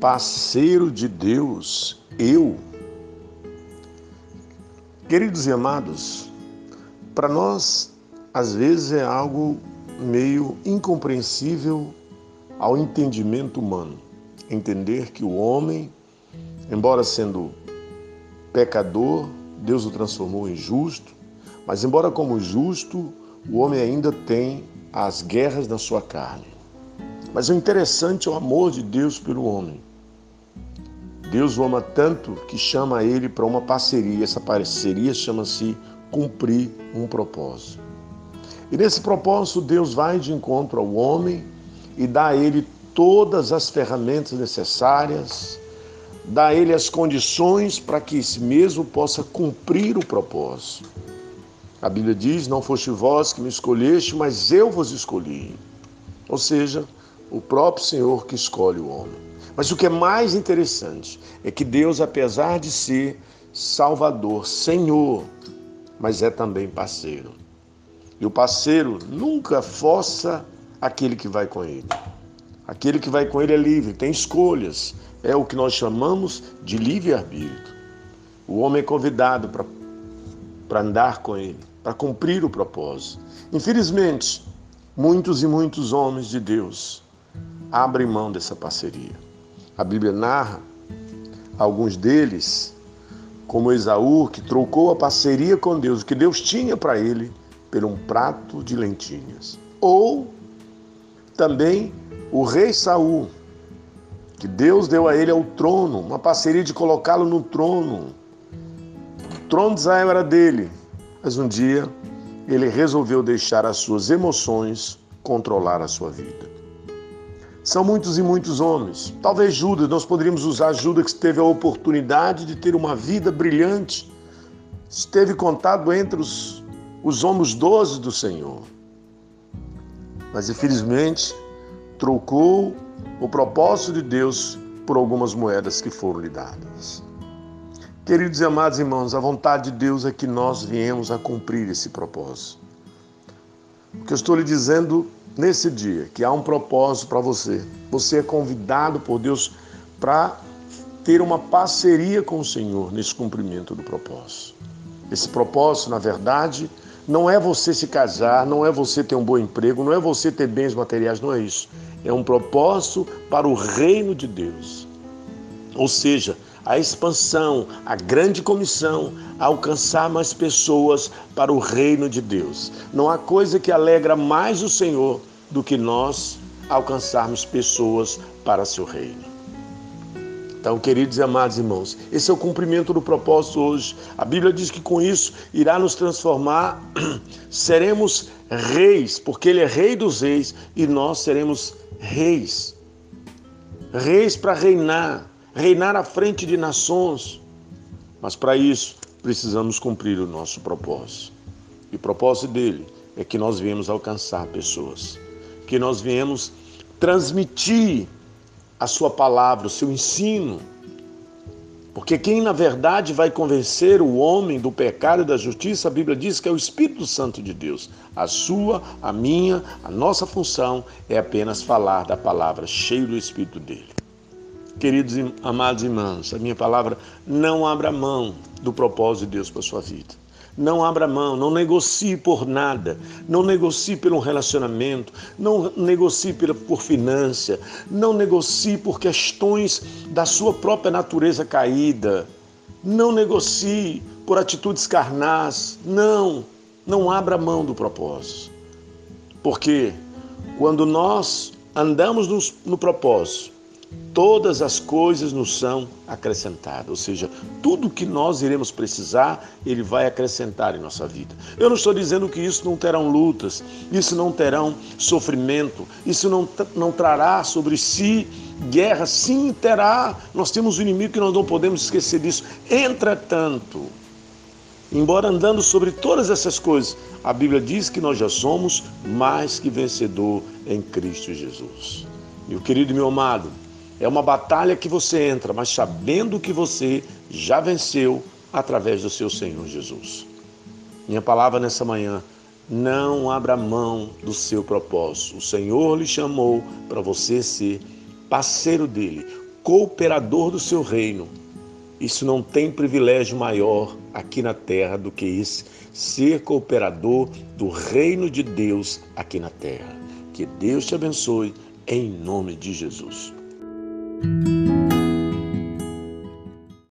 parceiro de Deus, eu. Queridos e amados, para nós, às vezes é algo meio incompreensível ao entendimento humano. Entender que o homem, embora sendo pecador, Deus o transformou em justo, mas embora como justo, o homem ainda tem as guerras na sua carne. Mas o interessante é o amor de Deus pelo homem. Deus o ama tanto que chama ele para uma parceria. Essa parceria chama-se cumprir um propósito. E nesse propósito, Deus vai de encontro ao homem e dá a ele todas as ferramentas necessárias, dá a ele as condições para que esse mesmo possa cumprir o propósito. A Bíblia diz: Não foste vós que me escolheste, mas eu vos escolhi. Ou seja, o próprio Senhor que escolhe o homem. Mas o que é mais interessante é que Deus, apesar de ser Salvador, Senhor, mas é também parceiro. E o parceiro nunca força aquele que vai com ele. Aquele que vai com ele é livre, tem escolhas. É o que nós chamamos de livre-arbítrio. O homem é convidado para andar com ele, para cumprir o propósito. Infelizmente, muitos e muitos homens de Deus abrem mão dessa parceria. A Bíblia narra alguns deles, como Esaú, que trocou a parceria com Deus, o que Deus tinha para ele, por um prato de lentilhas. Ou também o rei Saul, que Deus deu a ele ao trono, uma parceria de colocá-lo no trono. O trono de Israel era dele, mas um dia ele resolveu deixar as suas emoções controlar a sua vida. São muitos e muitos homens. Talvez Judas, nós poderíamos usar Judas que teve a oportunidade de ter uma vida brilhante, esteve contado entre os, os homens doze do Senhor. Mas infelizmente trocou o propósito de Deus por algumas moedas que foram lhe dadas. Queridos e amados irmãos, a vontade de Deus é que nós viemos a cumprir esse propósito. O que eu estou lhe dizendo nesse dia que há um propósito para você. Você é convidado por Deus para ter uma parceria com o Senhor nesse cumprimento do propósito. Esse propósito, na verdade, não é você se casar, não é você ter um bom emprego, não é você ter bens materiais, não é isso. É um propósito para o reino de Deus. Ou seja, a expansão, a grande comissão, a alcançar mais pessoas para o reino de Deus. Não há coisa que alegra mais o Senhor do que nós alcançarmos pessoas para seu reino. Então, queridos e amados irmãos, esse é o cumprimento do propósito hoje. A Bíblia diz que com isso irá nos transformar, seremos reis, porque Ele é Rei dos Reis e nós seremos reis. Reis para reinar, reinar à frente de nações. Mas para isso precisamos cumprir o nosso propósito. E o propósito dele é que nós viemos alcançar pessoas que nós viemos transmitir a sua palavra, o seu ensino. Porque quem na verdade vai convencer o homem do pecado e da justiça, a Bíblia diz que é o Espírito Santo de Deus. A sua, a minha, a nossa função é apenas falar da palavra, cheio do Espírito dele. Queridos e amados irmãos, a minha palavra não abra mão do propósito de Deus para a sua vida. Não abra mão, não negocie por nada, não negocie por um relacionamento, não negocie por finança, não negocie por questões da sua própria natureza caída, não negocie por atitudes carnais, não, não abra mão do propósito. Porque quando nós andamos no, no propósito, todas as coisas nos são acrescentadas. Ou seja, tudo que nós iremos precisar, Ele vai acrescentar em nossa vida. Eu não estou dizendo que isso não terão lutas, isso não terão sofrimento, isso não, não trará sobre si guerra. Sim, terá. Nós temos um inimigo que nós não podemos esquecer disso. Entretanto, embora andando sobre todas essas coisas, a Bíblia diz que nós já somos mais que vencedor em Cristo Jesus. Meu querido e meu amado, é uma batalha que você entra, mas sabendo que você já venceu através do seu Senhor Jesus. Minha palavra nessa manhã, não abra mão do seu propósito. O Senhor lhe chamou para você ser parceiro dele, cooperador do seu reino. Isso não tem privilégio maior aqui na terra do que esse, ser cooperador do reino de Deus aqui na terra. Que Deus te abençoe em nome de Jesus. Thank you.